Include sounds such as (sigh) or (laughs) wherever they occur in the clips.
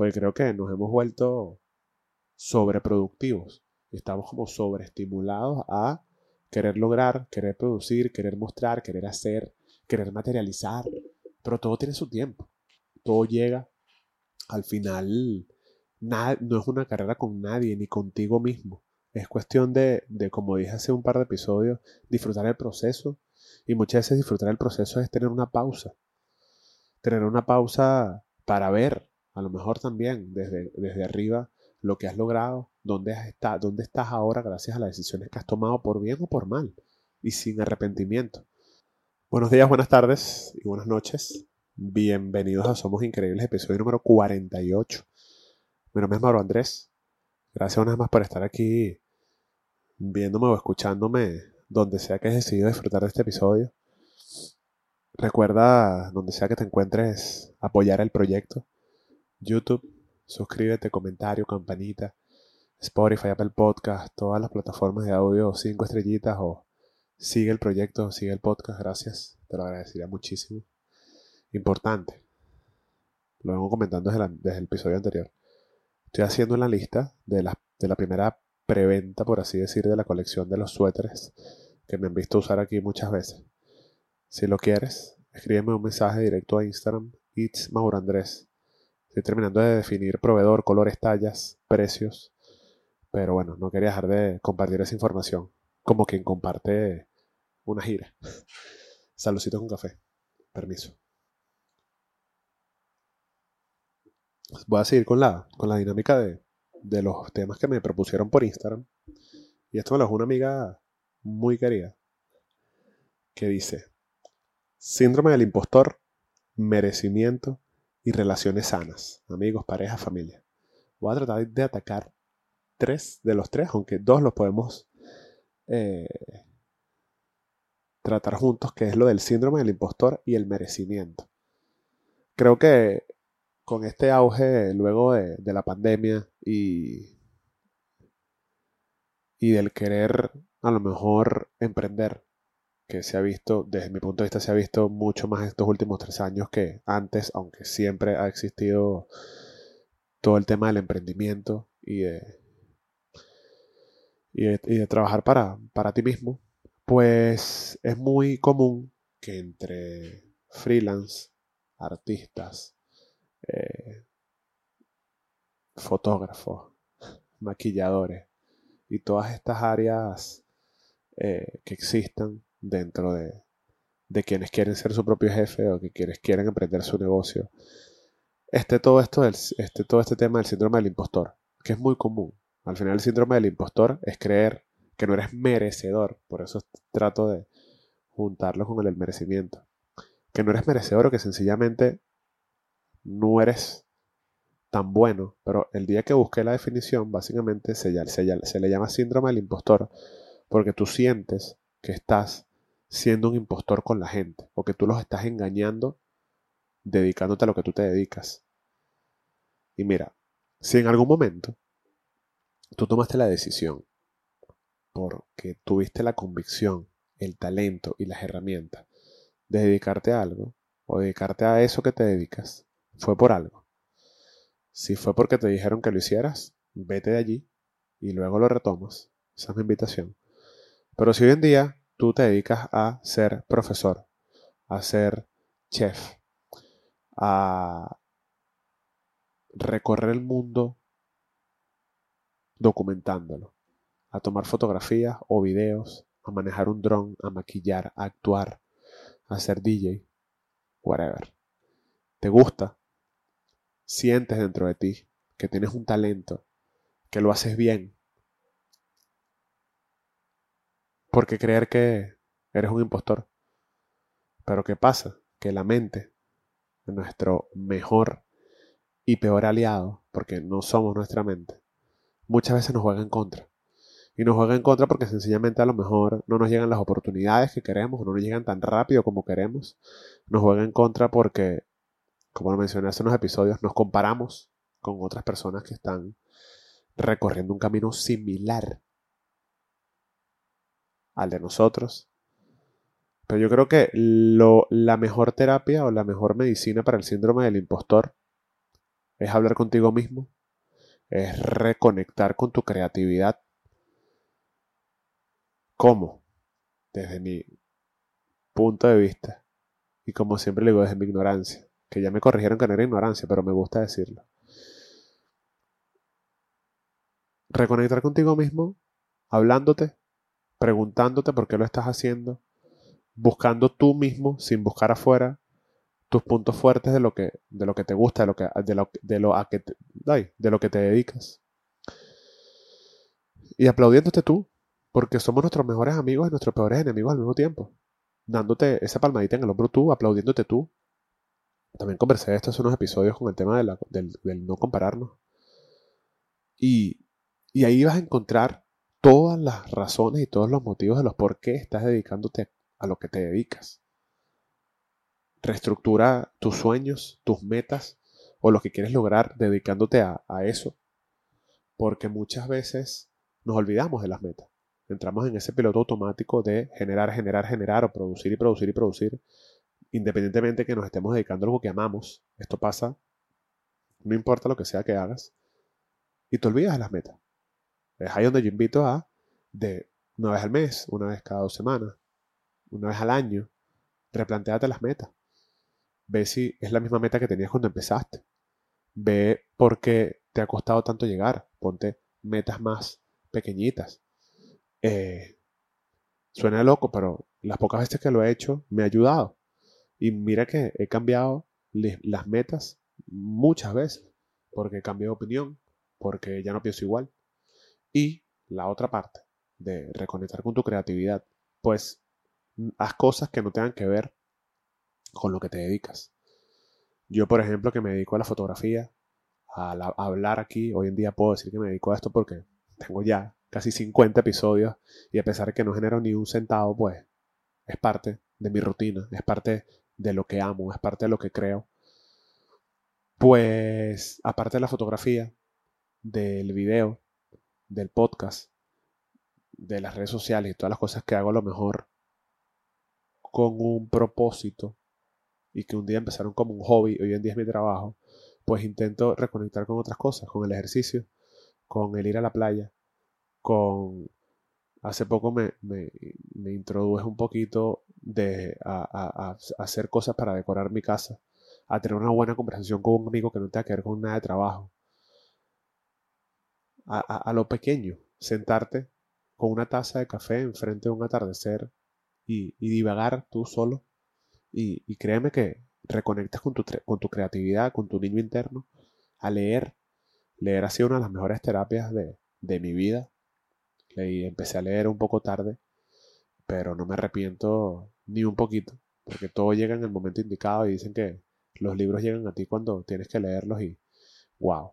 Porque creo que nos hemos vuelto sobreproductivos. Estamos como sobreestimulados a querer lograr, querer producir, querer mostrar, querer hacer, querer materializar. Pero todo tiene su tiempo. Todo llega. Al final, no es una carrera con nadie, ni contigo mismo. Es cuestión de, de, como dije hace un par de episodios, disfrutar el proceso. Y muchas veces disfrutar el proceso es tener una pausa. Tener una pausa para ver, a lo mejor también desde, desde arriba, lo que has logrado, dónde, has dónde estás ahora gracias a las decisiones que has tomado por bien o por mal y sin arrepentimiento. Buenos días, buenas tardes y buenas noches. Bienvenidos a Somos Increíbles, episodio número 48. Mi nombre es Mauro Andrés. Gracias una vez más por estar aquí viéndome o escuchándome donde sea que has decidido disfrutar de este episodio. Recuerda, donde sea que te encuentres, apoyar el proyecto. YouTube, suscríbete, comentario, campanita, Spotify, Apple Podcast, todas las plataformas de audio, cinco estrellitas o sigue el proyecto, sigue el podcast, gracias, te lo agradecería muchísimo. Importante, lo vengo comentando desde, el episodio anterior. Estoy haciendo una lista de la, de la primera preventa, por así decir, de la colección de los suéteres que me han visto usar aquí muchas veces. Si lo quieres, escríbeme un mensaje directo a Instagram, It's Mauro Andrés Estoy terminando de definir proveedor, colores, tallas, precios. Pero bueno, no quería dejar de compartir esa información. Como quien comparte una gira. (laughs) Saludcito con café. Permiso. Voy a seguir con la, con la dinámica de, de los temas que me propusieron por Instagram. Y esto me lo dejó una amiga muy querida. Que dice: Síndrome del impostor, merecimiento y relaciones sanas, amigos, pareja, familia. Voy a tratar de atacar tres de los tres, aunque dos los podemos eh, tratar juntos, que es lo del síndrome del impostor y el merecimiento. Creo que con este auge luego de, de la pandemia y, y del querer a lo mejor emprender que se ha visto, desde mi punto de vista, se ha visto mucho más estos últimos tres años que antes, aunque siempre ha existido todo el tema del emprendimiento y de, y de, trabajar para, para ti mismo, pues es muy común que entre freelance, artistas, eh, fotógrafos, maquilladores y todas estas áreas eh, que existan dentro de, quienes quieren ser su propio jefe o que quienes quieren emprender su negocio. Este, todo, esto este, todo este tema del síndrome del impostor, que es muy común. Al final el síndrome del impostor es creer que no eres merecedor, por eso trato de juntarlo con el del merecimiento. Que no eres merecedor o que sencillamente no eres tan bueno, pero el día que busqué la definición, básicamente se, se le llama síndrome del impostor, porque tú sientes que estás siendo un impostor con la gente o que tú los estás engañando dedicándote a lo que tú te dedicas. Y mira, si en algún momento tú tomaste la decisión porque tuviste la convicción, el talento y las herramientas de dedicarte a algo o dedicarte a eso que te dedicas, fue por algo. Si fue porque te dijeron que lo hicieras, vete de allí y luego lo retomas. Esa es mi invitación. Pero si hoy en día tú te dedicas a ser profesor, a ser chef, a recorrer el mundo documentándolo, a tomar fotografías o videos, a manejar un dron, a maquillar, a actuar, a ser DJ, whatever. ¿Te gusta? Sientes dentro de ti que tienes un talento, que lo haces bien, porque creer que eres un impostor. Pero ¿qué pasa? Que la mente, nuestro mejor y peor aliado, porque no somos nuestra mente, muchas veces nos juega en contra. Y nos juega en contra porque sencillamente a lo mejor no nos llegan las oportunidades que queremos, no nos llegan tan rápido como queremos. Nos juega en contra porque, como lo mencioné hace unos episodios, nos comparamos con otras personas que están recorriendo un camino similar al de nosotros. Pero yo creo que lo, la mejor terapia o la mejor medicina para el síndrome del impostor es hablar contigo mismo, es reconectar con tu creatividad. ¿Cómo? Desde mi punto de vista. Y como siempre le digo, desde mi ignorancia. Que ya me corrigieron que no era ignorancia, pero me gusta decirlo. Reconectar contigo mismo, hablándote, preguntándote por qué lo estás haciendo, buscando tú mismo, sin buscar afuera, tus puntos fuertes de lo que, de lo que te gusta, de lo que, de de a te, de lo que te dedicas. Y aplaudiéndote tú, porque somos nuestros mejores amigos y nuestros peores enemigos al mismo tiempo. Dándote esa palmadita en el hombro tú, aplaudiéndote tú. También conversé estos unos episodios con el tema de del, del, no compararnos. Y, y ahí vas a encontrar todas las razones y todos los motivos de los por qué estás dedicándote a lo que te dedicas. Reestructura tus sueños, tus metas o lo que quieres lograr dedicándote a, eso. Porque muchas veces nos olvidamos de las metas. Entramos en ese piloto automático de generar, generar, generar o producir y producir y producir. Independientemente de que nos estemos dedicando a algo que amamos. Esto pasa, no importa lo que sea que hagas. Y te olvidas de las metas. Es ahí donde yo invito a de una vez al mes, una vez cada dos semanas, una vez al año, replanteate las metas. Ve si es la misma meta que tenías cuando empezaste. Ve por qué te ha costado tanto llegar. Ponte metas más pequeñitas. Eh, suena loco, pero las pocas veces que lo he hecho me ha ayudado. Y mira que he cambiado las metas muchas veces. Porque he cambiado de opinión. Porque ya no pienso igual. Y la otra parte de reconectar con tu creatividad. Pues haz cosas que no tengan que ver con lo que te dedicas. Yo, por ejemplo, que me dedico a la fotografía, a, hablar aquí, hoy en día puedo decir que me dedico a esto porque tengo ya casi 50 episodios y a pesar de que no genero ni un centavo, pues es parte de mi rutina, es parte de lo que amo, es parte de lo que creo. Pues aparte de la fotografía, del video, del podcast, de las redes sociales y todas las cosas que hago a lo mejor con un propósito y que un día empezaron como un hobby, hoy en día es mi trabajo, pues intento reconectar con otras cosas, con el ejercicio, con el ir a la playa, con... Hace poco me, me, introduje un poquito de a, hacer cosas para decorar mi casa, a tener una buena conversación con un amigo que no tenga que ver con nada de trabajo, a, lo pequeño, sentarte con una taza de café enfrente de un atardecer y, y divagar tú solo y, créeme que reconectas con tu, con tu creatividad, con tu niño interno, a leer. Leer ha sido una de las mejores terapias de, de mi vida. Leí, empecé a leer un poco tarde, pero no me arrepiento ni un poquito, porque todo llega en el momento indicado y dicen que los libros llegan a ti cuando tienes que leerlos y wow.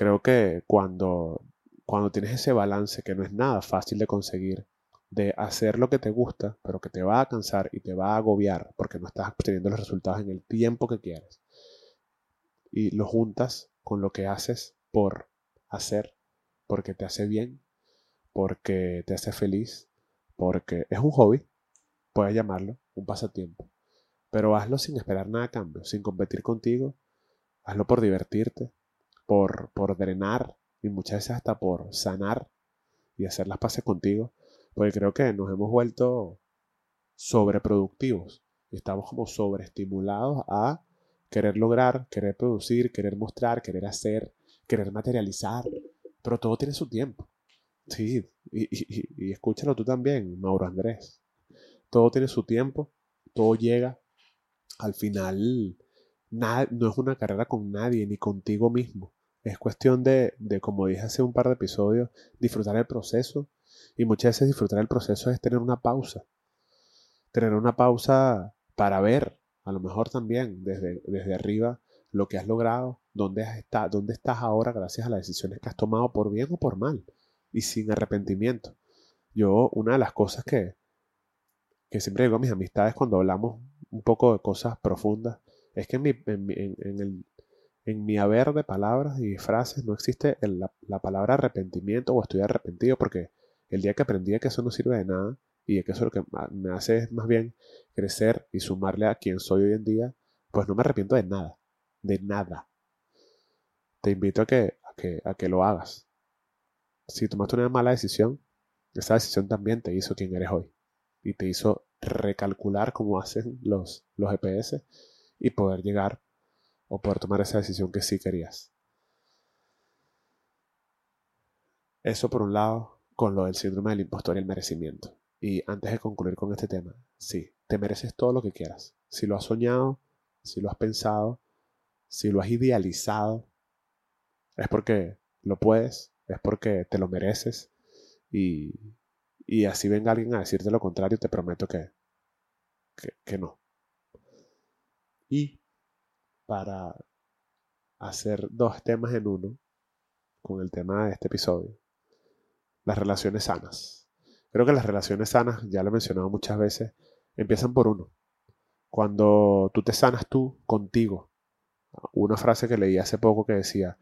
Creo que cuando, cuando tienes ese balance que no es nada fácil de conseguir de hacer lo que te gusta, pero que te va a cansar y te va a agobiar porque no estás obteniendo los resultados en el tiempo que quieres. Y lo juntas con lo que haces por hacer, porque te hace bien, porque te hace feliz, porque es un hobby, puedes llamarlo, un pasatiempo. Pero hazlo sin esperar nada a cambio, sin competir contigo, hazlo por divertirte, por, por drenar y muchas veces hasta por sanar y hacer las paces contigo porque creo que nos hemos vuelto sobreproductivos. Estamos como sobreestimulados a querer lograr, querer producir, querer mostrar, querer hacer, querer materializar. Pero todo tiene su tiempo. Sí, y, escúchalo tú también, Mauro Andrés. Todo tiene su tiempo, todo llega. Al final, nada, no es una carrera con nadie, ni contigo mismo. Es cuestión de, de, como dije hace un par de episodios, disfrutar el proceso y muchas veces disfrutar el proceso es tener una pausa. Tener una pausa para ver, a lo mejor también desde, desde arriba, lo que has logrado, dónde, has dónde estás ahora gracias a las decisiones que has tomado por bien o por mal y sin arrepentimiento. Yo, una de las cosas que, que siempre digo a mis amistades cuando hablamos un poco de cosas profundas es que en mi, en, el, en mi haber de palabras y frases no existe la, la, palabra arrepentimiento o estoy arrepentido porque el día que aprendí que eso no sirve de nada y que eso lo que me hace es más bien crecer y sumarle a quien soy hoy en día, pues no me arrepiento de nada, de nada. te invito a que, a que, a que lo hagas. Si tomaste una mala decisión, esa decisión también te hizo quien eres hoy. Y te hizo recalcular cómo hacen los, los GPS y poder llegar o poder tomar esa decisión que sí querías. Eso por un lado, con lo del síndrome del impostor y el merecimiento. Y antes de concluir con este tema, sí, te mereces todo lo que quieras. Si lo has soñado, si lo has pensado, si lo has idealizado, es porque lo puedes, es porque te lo mereces. Y, y así venga alguien a decirte lo contrario, te prometo que, que, que no. Y para hacer dos temas en uno, con el tema de este episodio, las relaciones sanas. Creo que las relaciones sanas, ya lo he mencionado muchas veces, empiezan por uno. Cuando tú te sanas tú contigo. Una frase que leí hace poco que decía,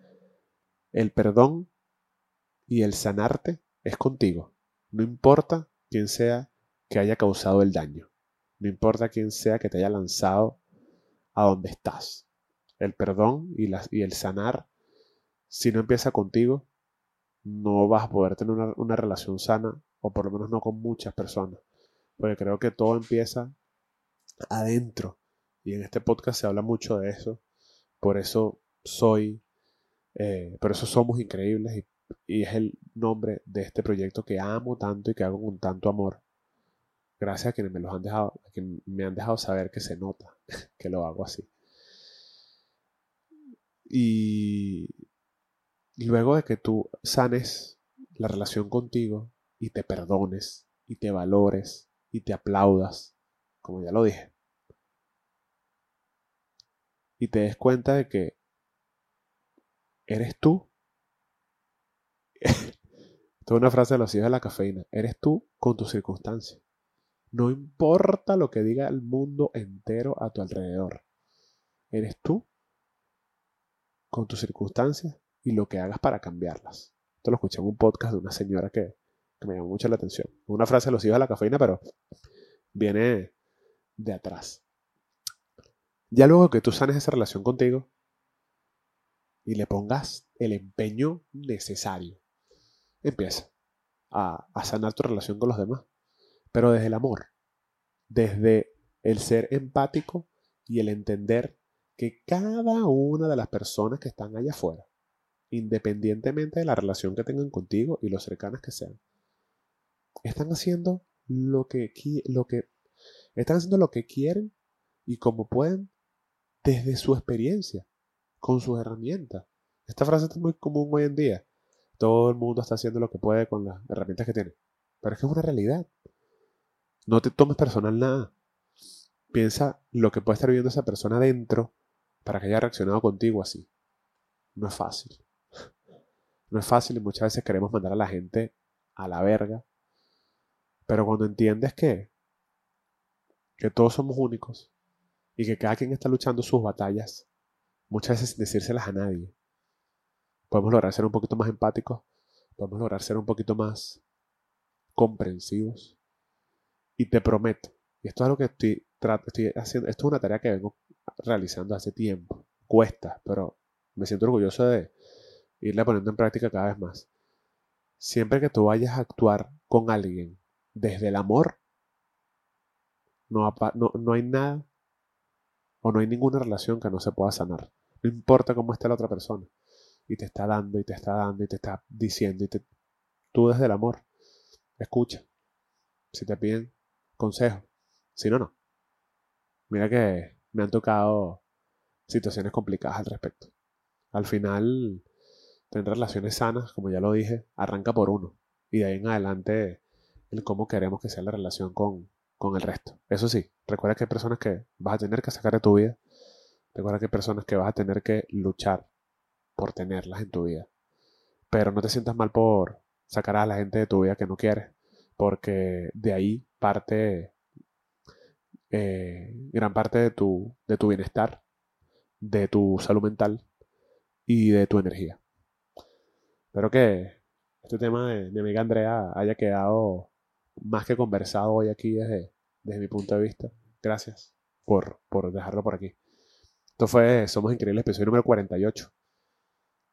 el perdón y el sanarte es contigo. No importa quién sea que haya causado el daño. No importa quién sea que te haya lanzado a donde estás. El perdón y, el sanar, si no empieza contigo, no vas a poder tener una, relación sana, o por lo menos no con muchas personas. Porque creo que todo empieza adentro. Y en este podcast se habla mucho de eso. Por eso soy, eh, eso somos increíbles y, y, es el nombre de este proyecto que amo tanto y que hago con tanto amor. Gracias a quienes me los han dejado, a quienes me han dejado saber que se nota (laughs) que lo hago así. Y luego de que tú sanes la relación contigo y te perdones y te valores y te aplaudas, como ya lo dije, y te des cuenta de que eres tú. (laughs) Esto es una frase de los hijos de la cafeína. Eres tú con tus circunstancias. No importa lo que diga el mundo entero a tu alrededor. Eres tú con tus circunstancias y lo que hagas para cambiarlas. Esto lo escuché en un podcast de una señora que, que me llamó mucho la atención. Una frase de los hijos de la cafeína, pero viene de atrás. Ya luego que tú sanes esa relación contigo y le pongas el empeño necesario, empieza a, a sanar tu relación con los demás, pero desde el amor, desde el ser empático y el entender que cada una de las personas que están allá afuera, independientemente de la relación que tengan contigo y lo cercanas que sean, están haciendo lo que, lo que están haciendo lo que quieren y como pueden desde su experiencia, con sus herramientas. Esta frase es muy común hoy en día. Todo el mundo está haciendo lo que puede con las herramientas que tiene. Pero es que es una realidad. No te tomes personal nada. Piensa lo que puede estar viviendo esa persona dentro para que haya reaccionado contigo así. No es fácil. (laughs) No es fácil y muchas veces queremos mandar a la gente a la verga. Pero cuando entiendes que, que todos somos únicos y que cada quien está luchando sus batallas, muchas veces sin decírselas a nadie, podemos lograr ser un poquito más empáticos, podemos lograr ser un poquito más comprensivos. Y te prometo, y esto es algo que estoy, estoy haciendo, esto es una tarea que vengo realizando hace tiempo, cuesta, pero me siento orgulloso de irla poniendo en práctica cada vez más. Siempre que tú vayas a actuar con alguien desde el amor, no, no, no hay nada o no hay ninguna relación que no se pueda sanar. No importa cómo esté la otra persona. Y te está dando y te está dando y te está diciendo y te... Tú desde el amor. Escucha. Si te piden consejo. Si no, no. Mira que me han tocado situaciones complicadas al respecto. Al final, tener relaciones sanas, como ya lo dije, arranca por uno. Y de ahí en adelante, el cómo queremos que sea la relación con, con el resto. Eso sí, recuerda que hay personas que vas a tener que sacar de tu vida. Recuerda que hay personas que vas a tener que luchar por tenerlas en tu vida. Pero no te sientas mal por sacar a la gente de tu vida que no quieres, porque de ahí parte eh, gran parte de tu, de tu bienestar, de tu salud mental y de tu energía. Espero que este tema de mi amiga Andrea haya quedado más que conversado hoy aquí desde, desde mi punto de vista. Gracias por, por dejarlo por aquí. Esto fue Somos Increíbles, episodio número 48.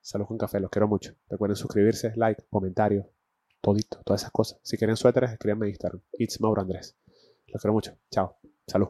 Salud con café, los quiero mucho. Recuerden suscribirse, like, comentarios, todito, todas esas cosas. Si quieren suéteres, escríbanme en Instagram. It's Mauro Andrés. Los quiero mucho. Chao. Salud.